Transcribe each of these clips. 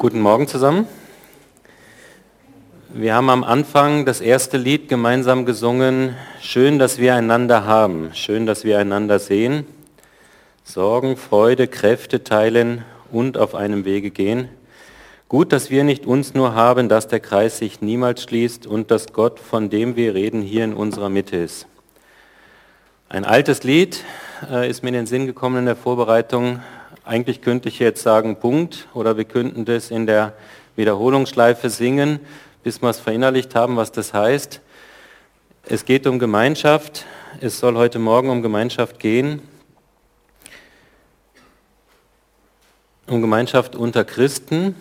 Guten Morgen zusammen. Wir haben am Anfang das erste Lied gemeinsam gesungen. Schön, dass wir einander haben. Schön, dass wir einander sehen. Sorgen, Freude, Kräfte teilen und auf einem Wege gehen. Gut, dass wir nicht uns nur haben, dass der Kreis sich niemals schließt und dass Gott, von dem wir reden, hier in unserer Mitte ist. Ein altes Lied äh, ist mir in den Sinn gekommen in der Vorbereitung eigentlich könnte ich jetzt sagen Punkt oder wir könnten das in der Wiederholungsschleife singen, bis wir es verinnerlicht haben, was das heißt. Es geht um Gemeinschaft. Es soll heute Morgen um Gemeinschaft gehen. Um Gemeinschaft unter Christen,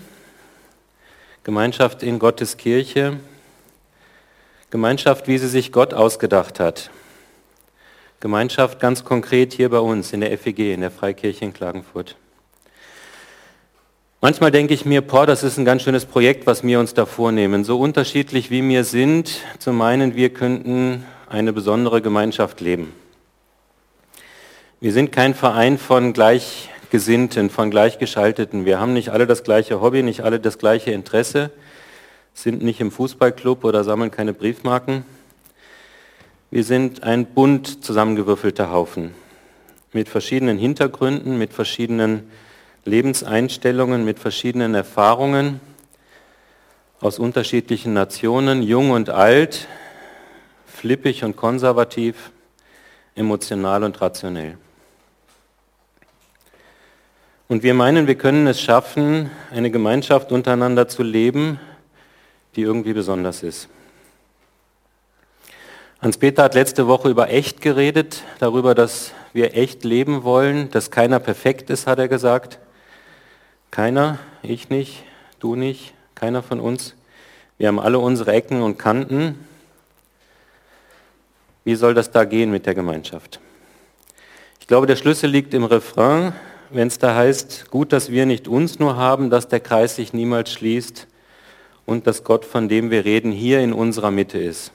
Gemeinschaft in Gottes Kirche, Gemeinschaft, wie sie sich Gott ausgedacht hat. Gemeinschaft ganz konkret hier bei uns in der FEG, in der Freikirche in Klagenfurt. Manchmal denke ich mir, boah, das ist ein ganz schönes Projekt, was wir uns da vornehmen. So unterschiedlich wie wir sind, zu meinen, wir könnten eine besondere Gemeinschaft leben. Wir sind kein Verein von Gleichgesinnten, von Gleichgeschalteten. Wir haben nicht alle das gleiche Hobby, nicht alle das gleiche Interesse, sind nicht im Fußballclub oder sammeln keine Briefmarken. Wir sind ein bunt zusammengewürfelter Haufen mit verschiedenen Hintergründen, mit verschiedenen Lebenseinstellungen, mit verschiedenen Erfahrungen aus unterschiedlichen Nationen, jung und alt, flippig und konservativ, emotional und rationell. Und wir meinen, wir können es schaffen, eine Gemeinschaft untereinander zu leben, die irgendwie besonders ist. Hans-Peter hat letzte Woche über echt geredet, darüber, dass wir echt leben wollen, dass keiner perfekt ist, hat er gesagt. Keiner, ich nicht, du nicht, keiner von uns. Wir haben alle unsere Ecken und Kanten. Wie soll das da gehen mit der Gemeinschaft? Ich glaube, der Schlüssel liegt im Refrain, wenn es da heißt, gut, dass wir nicht uns nur haben, dass der Kreis sich niemals schließt und dass Gott, von dem wir reden, hier in unserer Mitte ist.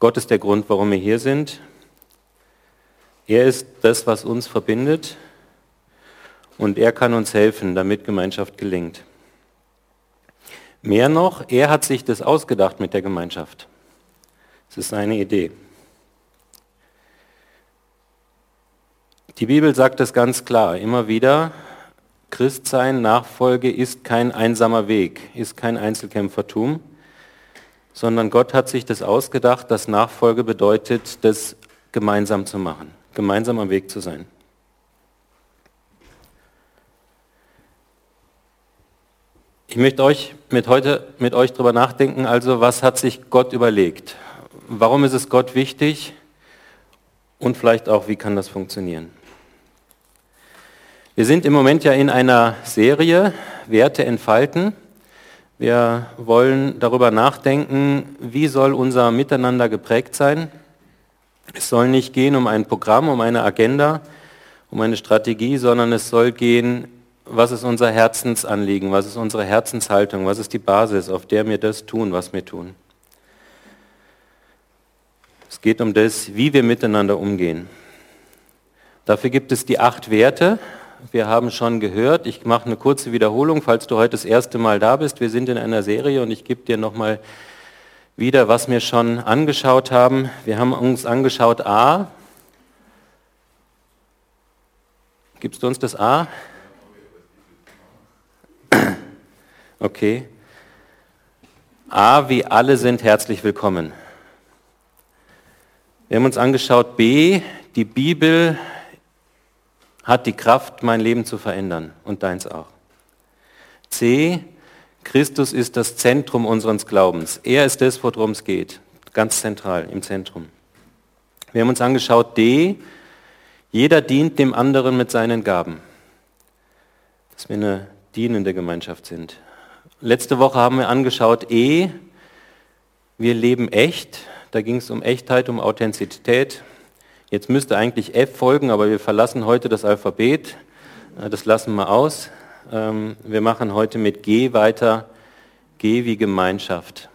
Gott ist der Grund, warum wir hier sind. Er ist das, was uns verbindet und er kann uns helfen, damit Gemeinschaft gelingt. Mehr noch, er hat sich das ausgedacht mit der Gemeinschaft. Es ist seine Idee. Die Bibel sagt es ganz klar, immer wieder, Christsein, Nachfolge ist kein einsamer Weg, ist kein Einzelkämpfertum sondern Gott hat sich das ausgedacht, dass Nachfolge bedeutet, das gemeinsam zu machen, gemeinsam am Weg zu sein. Ich möchte euch mit heute mit euch darüber nachdenken, also was hat sich Gott überlegt? Warum ist es Gott wichtig? Und vielleicht auch, wie kann das funktionieren? Wir sind im Moment ja in einer Serie, Werte entfalten. Wir wollen darüber nachdenken, wie soll unser Miteinander geprägt sein. Es soll nicht gehen um ein Programm, um eine Agenda, um eine Strategie, sondern es soll gehen, was ist unser Herzensanliegen, was ist unsere Herzenshaltung, was ist die Basis, auf der wir das tun, was wir tun. Es geht um das, wie wir miteinander umgehen. Dafür gibt es die acht Werte, wir haben schon gehört, ich mache eine kurze Wiederholung, falls du heute das erste Mal da bist. Wir sind in einer Serie und ich gebe dir nochmal wieder, was wir schon angeschaut haben. Wir haben uns angeschaut A. Gibst du uns das A? Okay. A wie alle sind herzlich willkommen. Wir haben uns angeschaut B, die Bibel hat die Kraft, mein Leben zu verändern und deins auch. C, Christus ist das Zentrum unseres Glaubens. Er ist das, worum es geht, ganz zentral im Zentrum. Wir haben uns angeschaut, D, jeder dient dem anderen mit seinen Gaben. Dass wir eine dienende Gemeinschaft sind. Letzte Woche haben wir angeschaut, E, wir leben echt. Da ging es um Echtheit, um Authentizität. Jetzt müsste eigentlich F folgen, aber wir verlassen heute das Alphabet. Äh, das lassen wir aus. Ähm, wir machen heute mit G weiter. G wie Gemeinschaft.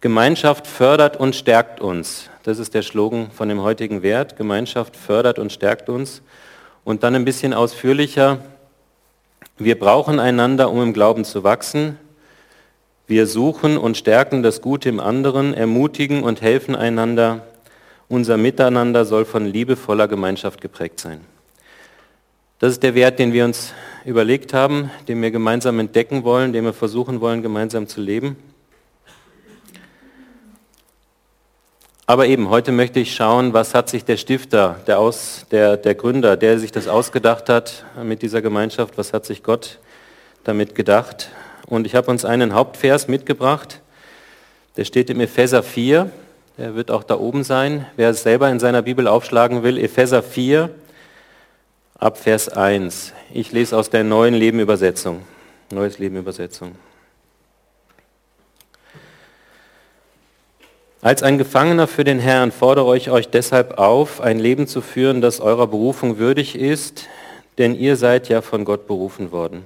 Gemeinschaft fördert und stärkt uns. Das ist der Slogan von dem heutigen Wert. Gemeinschaft fördert und stärkt uns. Und dann ein bisschen ausführlicher, Wir brauchen einander, um im Glauben zu wachsen. Wir suchen und stärken das Gute im anderen, ermutigen und helfen einander. Unser Miteinander soll von liebevoller Gemeinschaft geprägt sein. Das ist der Wert, den wir uns überlegt haben, den wir gemeinsam entdecken wollen, den wir versuchen wollen, gemeinsam zu leben. Aber eben, heute möchte ich schauen, was hat sich der Stifter, der, Aus, der, der Gründer, der sich das ausgedacht hat mit dieser Gemeinschaft, was hat sich Gott damit gedacht? Und ich habe uns einen Hauptvers mitgebracht, der steht im Epheser 4, der wird auch da oben sein. Wer es selber in seiner Bibel aufschlagen will, Epheser 4, ab Vers 1. Ich lese aus der neuen Leben-Übersetzung. Neues Leben-Übersetzung. Als ein Gefangener für den Herrn fordere ich euch deshalb auf, ein Leben zu führen, das eurer Berufung würdig ist, denn ihr seid ja von Gott berufen worden.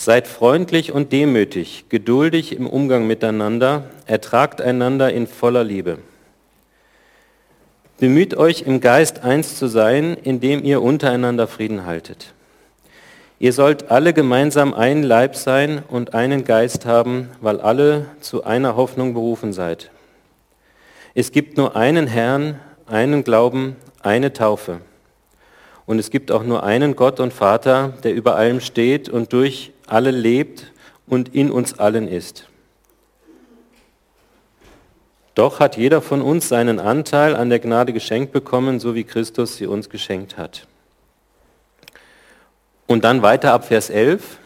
Seid freundlich und demütig, geduldig im Umgang miteinander, ertragt einander in voller Liebe. Bemüht euch im Geist eins zu sein, indem ihr untereinander Frieden haltet. Ihr sollt alle gemeinsam ein Leib sein und einen Geist haben, weil alle zu einer Hoffnung berufen seid. Es gibt nur einen Herrn, einen Glauben, eine Taufe. Und es gibt auch nur einen Gott und Vater, der über allem steht und durch alle lebt und in uns allen ist. Doch hat jeder von uns seinen Anteil an der Gnade geschenkt bekommen, so wie Christus sie uns geschenkt hat. Und dann weiter ab Vers 11.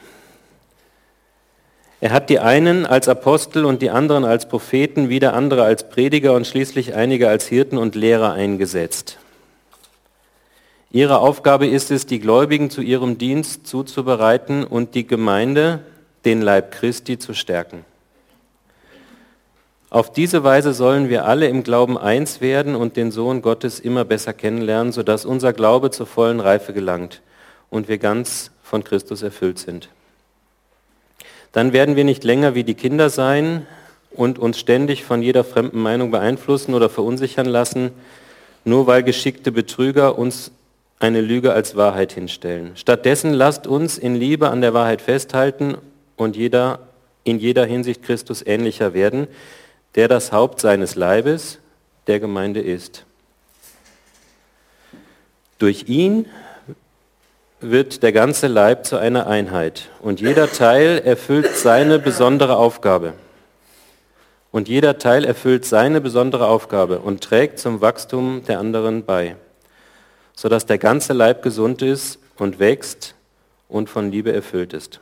Er hat die einen als Apostel und die anderen als Propheten, wieder andere als Prediger und schließlich einige als Hirten und Lehrer eingesetzt. Ihre Aufgabe ist es, die Gläubigen zu ihrem Dienst zuzubereiten und die Gemeinde, den Leib Christi, zu stärken. Auf diese Weise sollen wir alle im Glauben eins werden und den Sohn Gottes immer besser kennenlernen, sodass unser Glaube zur vollen Reife gelangt und wir ganz von Christus erfüllt sind. Dann werden wir nicht länger wie die Kinder sein und uns ständig von jeder fremden Meinung beeinflussen oder verunsichern lassen, nur weil geschickte Betrüger uns eine Lüge als Wahrheit hinstellen. Stattdessen lasst uns in Liebe an der Wahrheit festhalten und jeder, in jeder Hinsicht Christus ähnlicher werden, der das Haupt seines Leibes, der Gemeinde ist. Durch ihn wird der ganze Leib zu einer Einheit und jeder Teil erfüllt seine besondere Aufgabe. Und jeder Teil erfüllt seine besondere Aufgabe und trägt zum Wachstum der anderen bei, sodass der ganze Leib gesund ist und wächst und von Liebe erfüllt ist.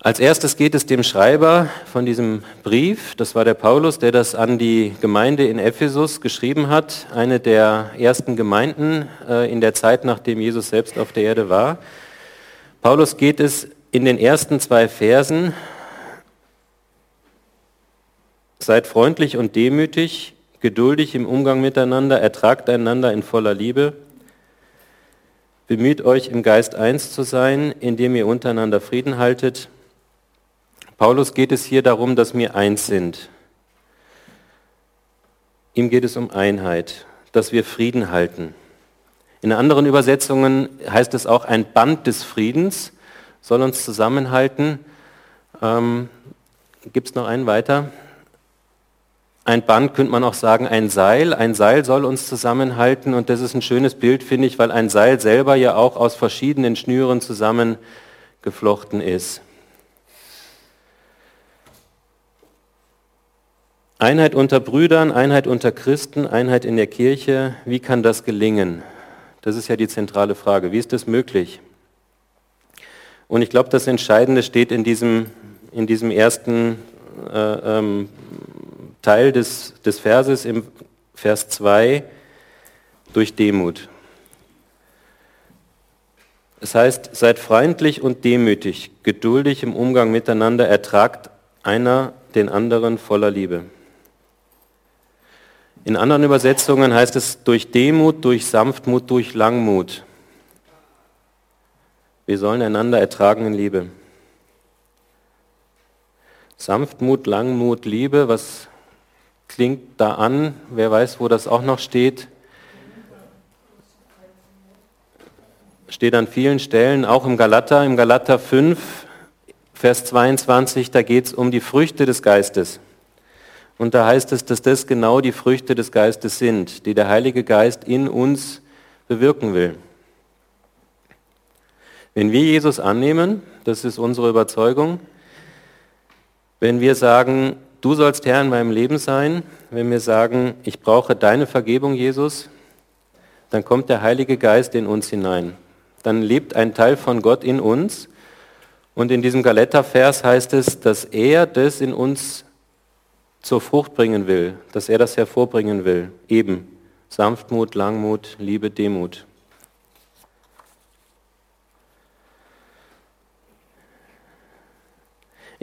Als erstes geht es dem Schreiber von diesem Brief, das war der Paulus, der das an die Gemeinde in Ephesus geschrieben hat, eine der ersten Gemeinden äh, in der Zeit, nachdem Jesus selbst auf der Erde war. Paulus geht es in den ersten zwei Versen, seid freundlich und demütig, geduldig im Umgang miteinander, ertragt einander in voller Liebe, bemüht euch im Geist eins zu sein, indem ihr untereinander Frieden haltet, Paulus geht es hier darum, dass wir eins sind. Ihm geht es um Einheit, dass wir Frieden halten. In anderen Übersetzungen heißt es auch, ein Band des Friedens soll uns zusammenhalten. Ähm, Gibt es noch einen weiter? Ein Band könnte man auch sagen, ein Seil. Ein Seil soll uns zusammenhalten und das ist ein schönes Bild, finde ich, weil ein Seil selber ja auch aus verschiedenen Schnüren zusammengeflochten ist. Einheit unter Brüdern, Einheit unter Christen, Einheit in der Kirche, wie kann das gelingen? Das ist ja die zentrale Frage. Wie ist das möglich? Und ich glaube, das Entscheidende steht in diesem, in diesem ersten äh, ähm, Teil des, des Verses, im Vers 2, durch Demut. Es heißt, seid freundlich und demütig, geduldig im Umgang miteinander, ertragt einer den anderen voller Liebe. In anderen Übersetzungen heißt es durch Demut, durch Sanftmut, durch Langmut. Wir sollen einander ertragen in Liebe. Sanftmut, Langmut, Liebe, was klingt da an? Wer weiß, wo das auch noch steht? steht an vielen Stellen, auch im Galater, im Galater 5, Vers 22, da geht es um die Früchte des Geistes. Und da heißt es, dass das genau die Früchte des Geistes sind, die der Heilige Geist in uns bewirken will. Wenn wir Jesus annehmen, das ist unsere Überzeugung, wenn wir sagen, du sollst Herr in meinem Leben sein, wenn wir sagen, ich brauche deine Vergebung, Jesus, dann kommt der Heilige Geist in uns hinein. Dann lebt ein Teil von Gott in uns und in diesem Galater-Vers heißt es, dass er das in uns zur Frucht bringen will, dass er das hervorbringen will. Eben Sanftmut, Langmut, Liebe, Demut.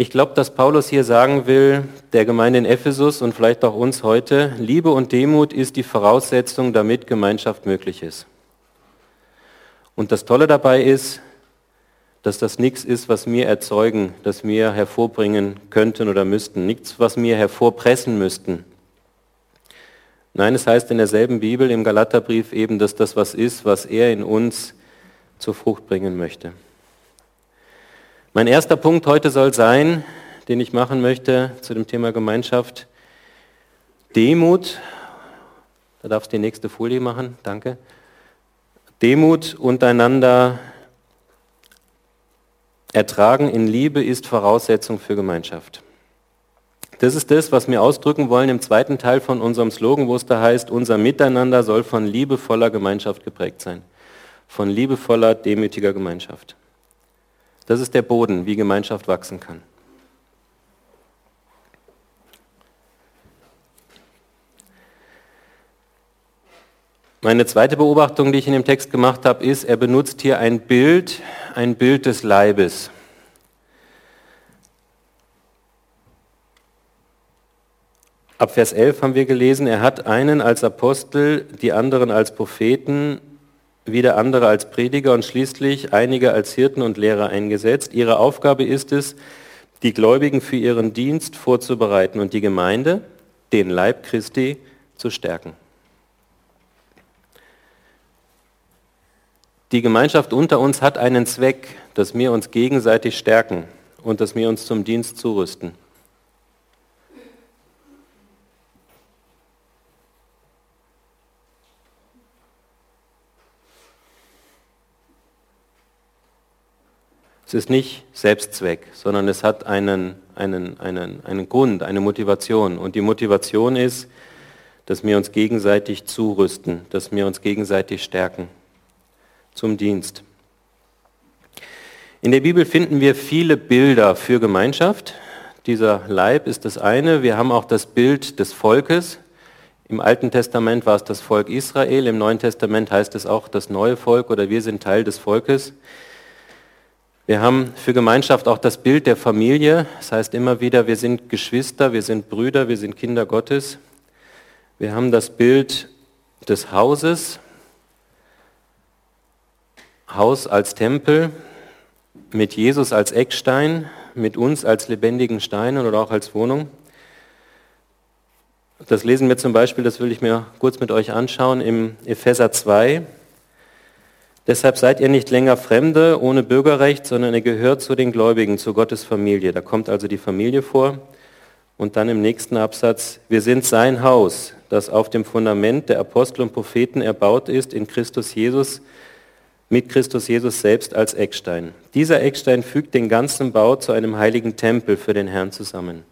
Ich glaube, dass Paulus hier sagen will, der Gemeinde in Ephesus und vielleicht auch uns heute, Liebe und Demut ist die Voraussetzung, damit Gemeinschaft möglich ist. Und das Tolle dabei ist, dass das nichts ist, was wir erzeugen, das wir hervorbringen könnten oder müssten, nichts, was wir hervorpressen müssten. Nein, es heißt in derselben Bibel im Galaterbrief eben, dass das was ist, was er in uns zur Frucht bringen möchte. Mein erster Punkt heute soll sein, den ich machen möchte zu dem Thema Gemeinschaft, Demut. Da darfst du die nächste Folie machen, danke. Demut untereinander Ertragen in Liebe ist Voraussetzung für Gemeinschaft. Das ist das, was wir ausdrücken wollen im zweiten Teil von unserem Slogan, wo es da heißt, unser Miteinander soll von liebevoller Gemeinschaft geprägt sein. Von liebevoller, demütiger Gemeinschaft. Das ist der Boden, wie Gemeinschaft wachsen kann. Meine zweite Beobachtung, die ich in dem Text gemacht habe, ist, er benutzt hier ein Bild, ein Bild des Leibes. Ab Vers 11 haben wir gelesen, er hat einen als Apostel, die anderen als Propheten, wieder andere als Prediger und schließlich einige als Hirten und Lehrer eingesetzt. Ihre Aufgabe ist es, die Gläubigen für ihren Dienst vorzubereiten und die Gemeinde, den Leib Christi, zu stärken. Die Gemeinschaft unter uns hat einen Zweck, dass wir uns gegenseitig stärken und dass wir uns zum Dienst zurüsten. Es ist nicht Selbstzweck, sondern es hat einen, einen, einen, einen Grund, eine Motivation. Und die Motivation ist, dass wir uns gegenseitig zurüsten, dass wir uns gegenseitig stärken zum Dienst. In der Bibel finden wir viele Bilder für Gemeinschaft. Dieser Leib ist das eine. Wir haben auch das Bild des Volkes. Im Alten Testament war es das Volk Israel, im Neuen Testament heißt es auch das neue Volk oder wir sind Teil des Volkes. Wir haben für Gemeinschaft auch das Bild der Familie. Das heißt immer wieder, wir sind Geschwister, wir sind Brüder, wir sind Kinder Gottes. Wir haben das Bild des Hauses. Haus als Tempel, mit Jesus als Eckstein, mit uns als lebendigen Steinen oder auch als Wohnung. Das lesen wir zum Beispiel, das will ich mir kurz mit euch anschauen, im Epheser 2. Deshalb seid ihr nicht länger Fremde ohne Bürgerrecht, sondern ihr gehört zu den Gläubigen, zu Gottes Familie. Da kommt also die Familie vor. Und dann im nächsten Absatz, wir sind sein Haus, das auf dem Fundament der Apostel und Propheten erbaut ist, in Christus Jesus, mit Christus Jesus selbst als Eckstein. Dieser Eckstein fügt den ganzen Bau zu einem heiligen Tempel für den Herrn zusammen.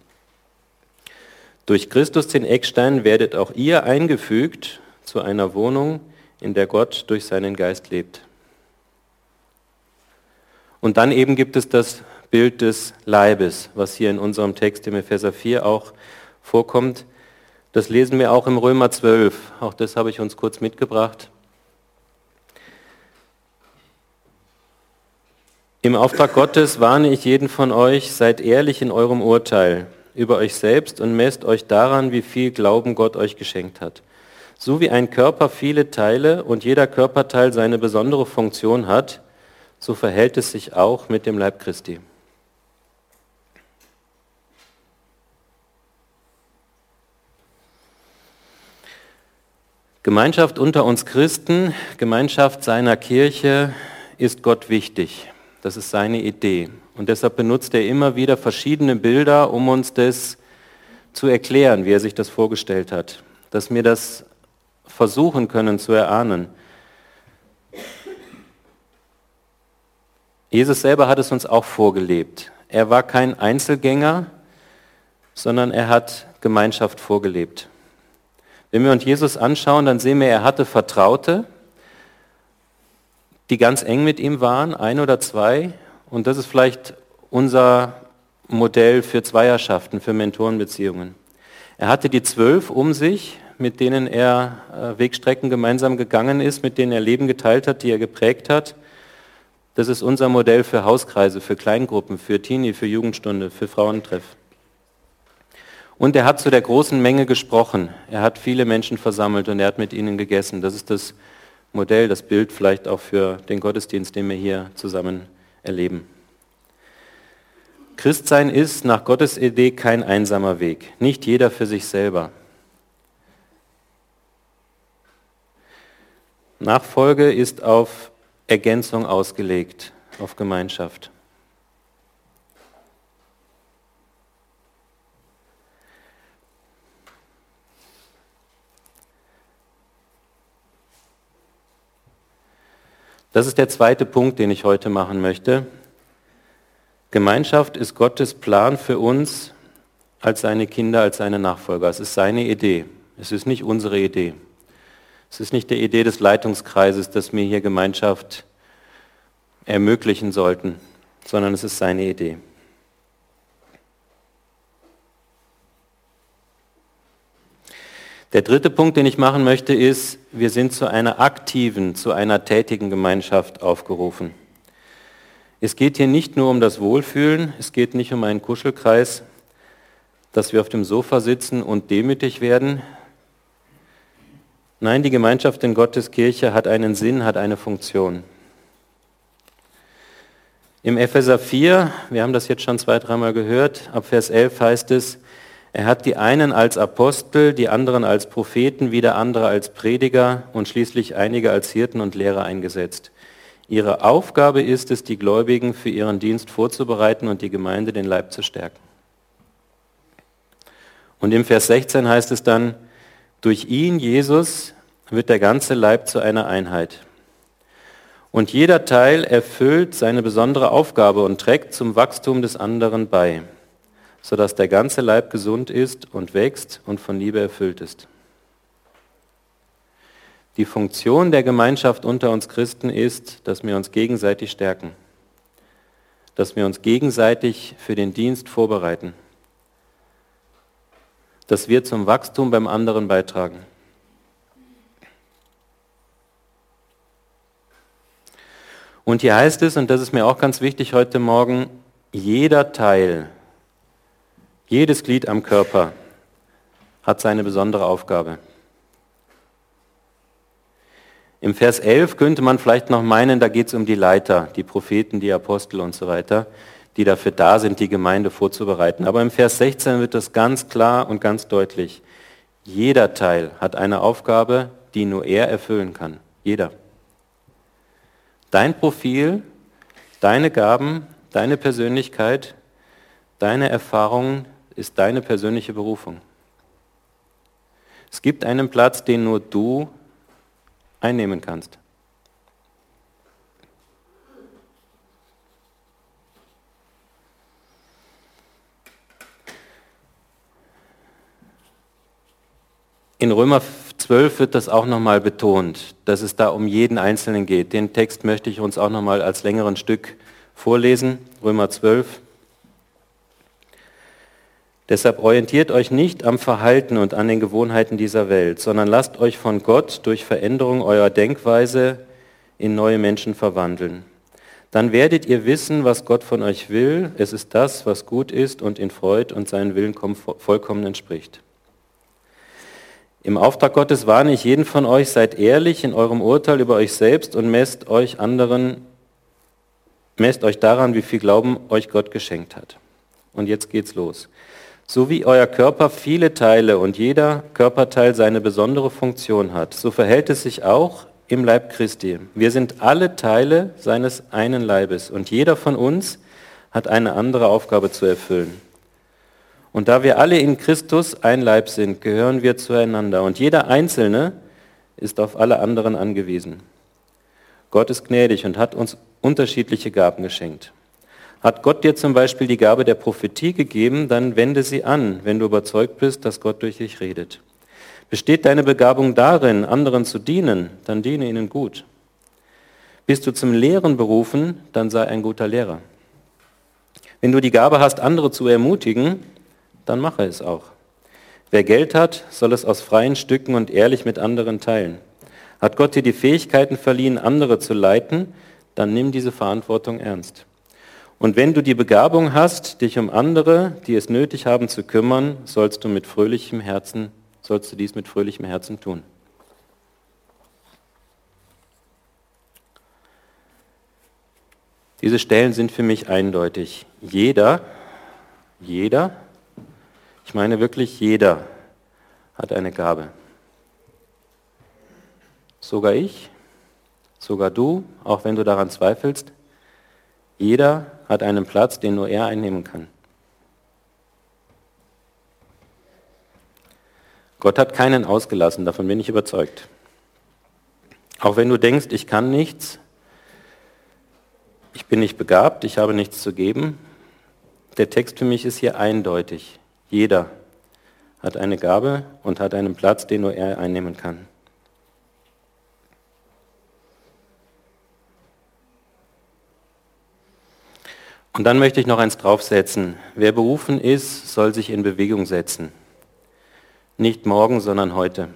Durch Christus den Eckstein werdet auch ihr eingefügt zu einer Wohnung, in der Gott durch seinen Geist lebt. Und dann eben gibt es das Bild des Leibes, was hier in unserem Text im Epheser 4 auch vorkommt. Das lesen wir auch im Römer 12. Auch das habe ich uns kurz mitgebracht. Im Auftrag Gottes warne ich jeden von euch, seid ehrlich in eurem Urteil über euch selbst und messt euch daran, wie viel Glauben Gott euch geschenkt hat. So wie ein Körper viele Teile und jeder Körperteil seine besondere Funktion hat, so verhält es sich auch mit dem Leib Christi. Gemeinschaft unter uns Christen, Gemeinschaft seiner Kirche ist Gott wichtig. Das ist seine Idee. Und deshalb benutzt er immer wieder verschiedene Bilder, um uns das zu erklären, wie er sich das vorgestellt hat. Dass wir das versuchen können zu erahnen. Jesus selber hat es uns auch vorgelebt. Er war kein Einzelgänger, sondern er hat Gemeinschaft vorgelebt. Wenn wir uns Jesus anschauen, dann sehen wir, er hatte Vertraute, die ganz eng mit ihm waren, ein oder zwei. Und das ist vielleicht unser Modell für Zweierschaften, für Mentorenbeziehungen. Er hatte die zwölf um sich, mit denen er äh, Wegstrecken gemeinsam gegangen ist, mit denen er Leben geteilt hat, die er geprägt hat. Das ist unser Modell für Hauskreise, für Kleingruppen, für Teenie, für Jugendstunde, für Frauentreff. Und er hat zu der großen Menge gesprochen. Er hat viele Menschen versammelt und er hat mit ihnen gegessen. Das ist das Modell, das Bild vielleicht auch für den Gottesdienst, den wir hier zusammen erleben. Christsein ist nach Gottes Idee kein einsamer Weg, nicht jeder für sich selber. Nachfolge ist auf Ergänzung ausgelegt, auf Gemeinschaft. Das ist der zweite Punkt, den ich heute machen möchte. Gemeinschaft ist Gottes Plan für uns als seine Kinder, als seine Nachfolger. Es ist seine Idee. Es ist nicht unsere Idee. Es ist nicht die Idee des Leitungskreises, dass wir hier Gemeinschaft ermöglichen sollten, sondern es ist seine Idee. Der dritte Punkt, den ich machen möchte, ist, wir sind zu einer aktiven, zu einer tätigen Gemeinschaft aufgerufen. Es geht hier nicht nur um das Wohlfühlen, es geht nicht um einen Kuschelkreis, dass wir auf dem Sofa sitzen und demütig werden. Nein, die Gemeinschaft in Gottes Kirche hat einen Sinn, hat eine Funktion. Im Epheser 4, wir haben das jetzt schon zwei, dreimal gehört, ab Vers 11 heißt es, er hat die einen als Apostel, die anderen als Propheten, wieder andere als Prediger und schließlich einige als Hirten und Lehrer eingesetzt. Ihre Aufgabe ist es, die Gläubigen für ihren Dienst vorzubereiten und die Gemeinde den Leib zu stärken. Und im Vers 16 heißt es dann, durch ihn, Jesus, wird der ganze Leib zu einer Einheit. Und jeder Teil erfüllt seine besondere Aufgabe und trägt zum Wachstum des anderen bei sodass der ganze Leib gesund ist und wächst und von Liebe erfüllt ist. Die Funktion der Gemeinschaft unter uns Christen ist, dass wir uns gegenseitig stärken, dass wir uns gegenseitig für den Dienst vorbereiten, dass wir zum Wachstum beim anderen beitragen. Und hier heißt es, und das ist mir auch ganz wichtig heute Morgen, jeder Teil jedes Glied am Körper hat seine besondere Aufgabe. Im Vers 11 könnte man vielleicht noch meinen, da geht es um die Leiter, die Propheten, die Apostel und so weiter, die dafür da sind, die Gemeinde vorzubereiten. Aber im Vers 16 wird das ganz klar und ganz deutlich. Jeder Teil hat eine Aufgabe, die nur er erfüllen kann. Jeder. Dein Profil, deine Gaben, deine Persönlichkeit, deine Erfahrungen, ist deine persönliche Berufung. Es gibt einen Platz, den nur du einnehmen kannst. In Römer 12 wird das auch nochmal betont, dass es da um jeden Einzelnen geht. Den Text möchte ich uns auch nochmal als längeren Stück vorlesen. Römer 12, Deshalb orientiert euch nicht am Verhalten und an den Gewohnheiten dieser Welt, sondern lasst euch von Gott durch Veränderung eurer Denkweise in neue Menschen verwandeln. Dann werdet ihr wissen, was Gott von euch will. Es ist das, was gut ist und in Freud und seinen Willen vollkommen entspricht. Im Auftrag Gottes warne ich jeden von euch, seid ehrlich in eurem Urteil über euch selbst und messt euch anderen, messt euch daran, wie viel Glauben euch Gott geschenkt hat. Und jetzt geht's los. So wie euer Körper viele Teile und jeder Körperteil seine besondere Funktion hat, so verhält es sich auch im Leib Christi. Wir sind alle Teile seines einen Leibes und jeder von uns hat eine andere Aufgabe zu erfüllen. Und da wir alle in Christus ein Leib sind, gehören wir zueinander und jeder Einzelne ist auf alle anderen angewiesen. Gott ist gnädig und hat uns unterschiedliche Gaben geschenkt. Hat Gott dir zum Beispiel die Gabe der Prophetie gegeben, dann wende sie an, wenn du überzeugt bist, dass Gott durch dich redet. Besteht deine Begabung darin, anderen zu dienen, dann diene ihnen gut. Bist du zum Lehren berufen, dann sei ein guter Lehrer. Wenn du die Gabe hast, andere zu ermutigen, dann mache es auch. Wer Geld hat, soll es aus freien Stücken und ehrlich mit anderen teilen. Hat Gott dir die Fähigkeiten verliehen, andere zu leiten, dann nimm diese Verantwortung ernst. Und wenn du die Begabung hast, dich um andere, die es nötig haben, zu kümmern, sollst du mit fröhlichem Herzen, sollst du dies mit fröhlichem Herzen tun. Diese Stellen sind für mich eindeutig. Jeder, jeder, ich meine wirklich jeder hat eine Gabe. Sogar ich, sogar du, auch wenn du daran zweifelst, jeder hat einen Platz, den nur er einnehmen kann. Gott hat keinen ausgelassen, davon bin ich überzeugt. Auch wenn du denkst, ich kann nichts, ich bin nicht begabt, ich habe nichts zu geben, der Text für mich ist hier eindeutig. Jeder hat eine Gabe und hat einen Platz, den nur er einnehmen kann. Und dann möchte ich noch eins draufsetzen. Wer berufen ist, soll sich in Bewegung setzen. Nicht morgen, sondern heute.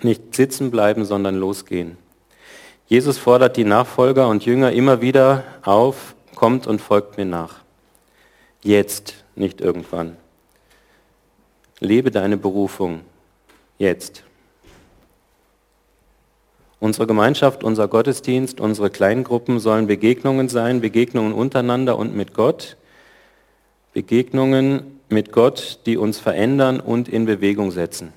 Nicht sitzen bleiben, sondern losgehen. Jesus fordert die Nachfolger und Jünger immer wieder auf, kommt und folgt mir nach. Jetzt, nicht irgendwann. Lebe deine Berufung. Jetzt. Unsere Gemeinschaft, unser Gottesdienst, unsere Kleingruppen sollen Begegnungen sein, Begegnungen untereinander und mit Gott. Begegnungen mit Gott, die uns verändern und in Bewegung setzen.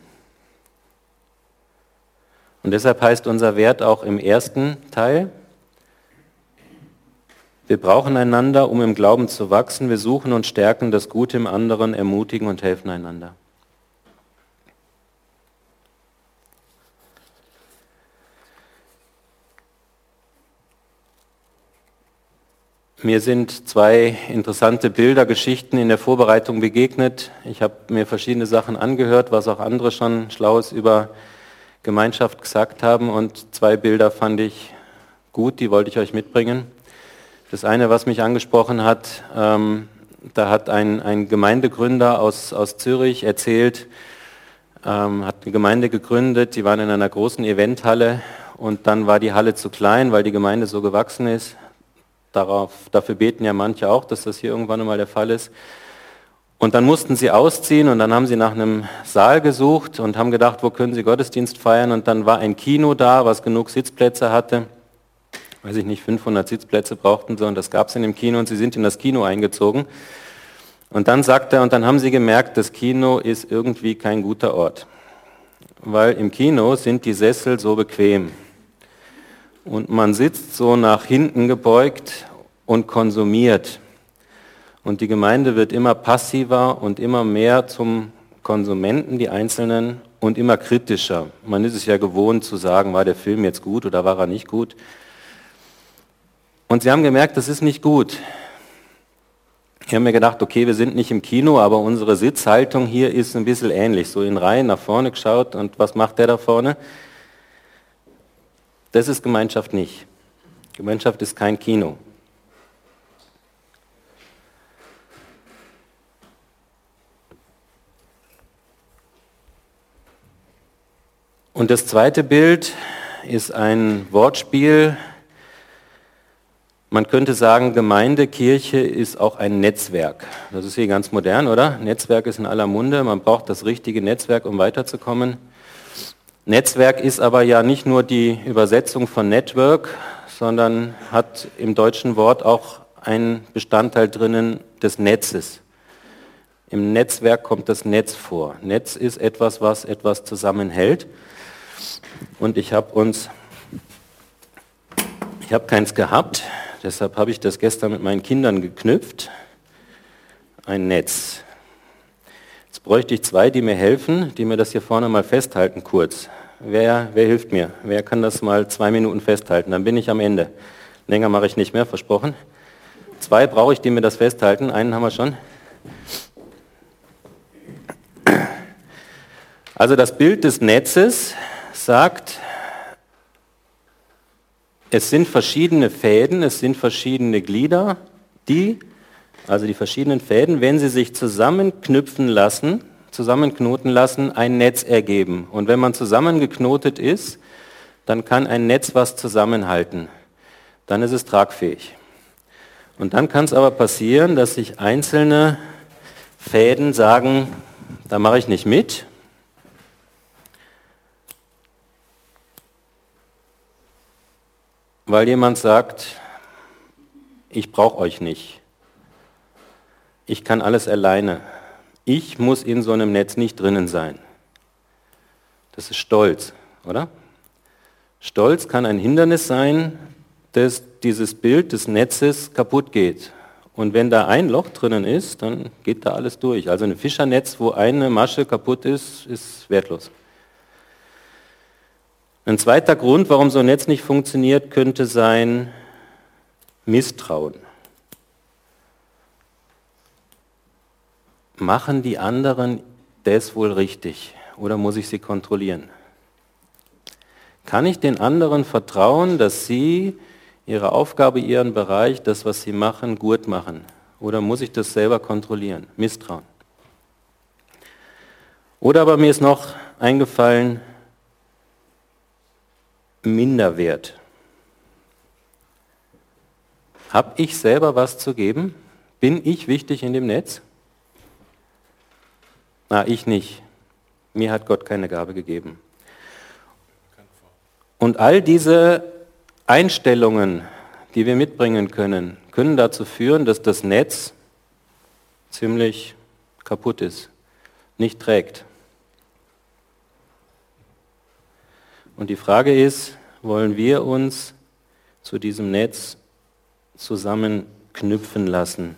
Und deshalb heißt unser Wert auch im ersten Teil, wir brauchen einander, um im Glauben zu wachsen. Wir suchen und stärken das Gute im anderen, ermutigen und helfen einander. Mir sind zwei interessante Bilder, Geschichten in der Vorbereitung begegnet. Ich habe mir verschiedene Sachen angehört, was auch andere schon Schlaues über Gemeinschaft gesagt haben und zwei Bilder fand ich gut, die wollte ich euch mitbringen. Das eine, was mich angesprochen hat, ähm, da hat ein, ein Gemeindegründer aus, aus Zürich erzählt, ähm, hat eine Gemeinde gegründet, die waren in einer großen Eventhalle und dann war die Halle zu klein, weil die Gemeinde so gewachsen ist Darauf, dafür beten ja manche auch, dass das hier irgendwann einmal der Fall ist. Und dann mussten sie ausziehen und dann haben sie nach einem Saal gesucht und haben gedacht, wo können sie Gottesdienst feiern. Und dann war ein Kino da, was genug Sitzplätze hatte. Weiß ich nicht, 500 Sitzplätze brauchten und das gab es in dem Kino und sie sind in das Kino eingezogen. Und dann sagt er, und dann haben sie gemerkt, das Kino ist irgendwie kein guter Ort. Weil im Kino sind die Sessel so bequem und man sitzt so nach hinten gebeugt und konsumiert. Und die Gemeinde wird immer passiver und immer mehr zum Konsumenten, die Einzelnen, und immer kritischer. Man ist es ja gewohnt zu sagen, war der Film jetzt gut oder war er nicht gut. Und sie haben gemerkt, das ist nicht gut. Ich habe mir gedacht, okay, wir sind nicht im Kino, aber unsere Sitzhaltung hier ist ein bisschen ähnlich. So in Reihen nach vorne geschaut und was macht der da vorne? Das ist Gemeinschaft nicht. Gemeinschaft ist kein Kino. Und das zweite Bild ist ein Wortspiel. Man könnte sagen, Gemeinde, Kirche ist auch ein Netzwerk. Das ist hier ganz modern, oder? Netzwerk ist in aller Munde. Man braucht das richtige Netzwerk, um weiterzukommen. Netzwerk ist aber ja nicht nur die Übersetzung von Network, sondern hat im deutschen Wort auch einen Bestandteil drinnen des Netzes. Im Netzwerk kommt das Netz vor. Netz ist etwas, was etwas zusammenhält. Und ich habe uns, ich habe keins gehabt, deshalb habe ich das gestern mit meinen Kindern geknüpft. Ein Netz. Jetzt bräuchte ich zwei, die mir helfen, die mir das hier vorne mal festhalten kurz. Wer, wer hilft mir? Wer kann das mal zwei Minuten festhalten? Dann bin ich am Ende. Länger mache ich nicht mehr, versprochen. Zwei brauche ich, die mir das festhalten. Einen haben wir schon. Also das Bild des Netzes sagt, es sind verschiedene Fäden, es sind verschiedene Glieder, die, also die verschiedenen Fäden, wenn sie sich zusammenknüpfen lassen, zusammenknoten lassen, ein Netz ergeben. Und wenn man zusammengeknotet ist, dann kann ein Netz was zusammenhalten. Dann ist es tragfähig. Und dann kann es aber passieren, dass sich einzelne Fäden sagen, da mache ich nicht mit. Weil jemand sagt, ich brauche euch nicht. Ich kann alles alleine. Ich muss in so einem Netz nicht drinnen sein. Das ist Stolz, oder? Stolz kann ein Hindernis sein, dass dieses Bild des Netzes kaputt geht. Und wenn da ein Loch drinnen ist, dann geht da alles durch. Also ein Fischernetz, wo eine Masche kaputt ist, ist wertlos. Ein zweiter Grund, warum so ein Netz nicht funktioniert, könnte sein Misstrauen. machen die anderen das wohl richtig oder muss ich sie kontrollieren? Kann ich den anderen vertrauen, dass sie ihre Aufgabe, ihren Bereich, das, was sie machen, gut machen? Oder muss ich das selber kontrollieren? Misstrauen. Oder aber mir ist noch eingefallen, Minderwert. Habe ich selber was zu geben? Bin ich wichtig in dem Netz? Na, ich nicht. Mir hat Gott keine Gabe gegeben. Und all diese Einstellungen, die wir mitbringen können, können dazu führen, dass das Netz ziemlich kaputt ist, nicht trägt. Und die Frage ist, wollen wir uns zu diesem Netz zusammenknüpfen lassen?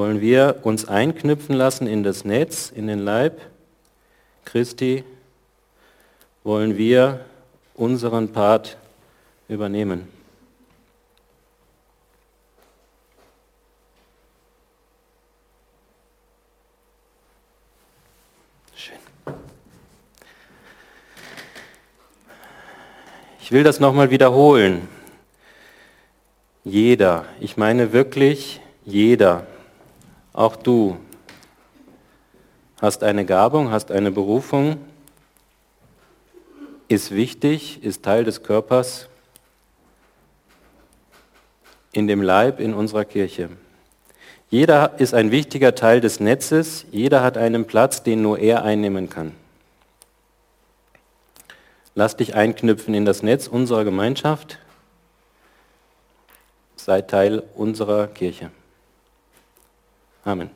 wollen wir uns einknüpfen lassen in das Netz, in den Leib Christi, wollen wir unseren Part übernehmen. Ich will das nochmal wiederholen. Jeder, ich meine wirklich jeder, auch du hast eine Gabung, hast eine Berufung, ist wichtig, ist Teil des Körpers in dem Leib in unserer Kirche. Jeder ist ein wichtiger Teil des Netzes, jeder hat einen Platz, den nur er einnehmen kann. Lass dich einknüpfen in das Netz unserer Gemeinschaft, sei Teil unserer Kirche. Amen.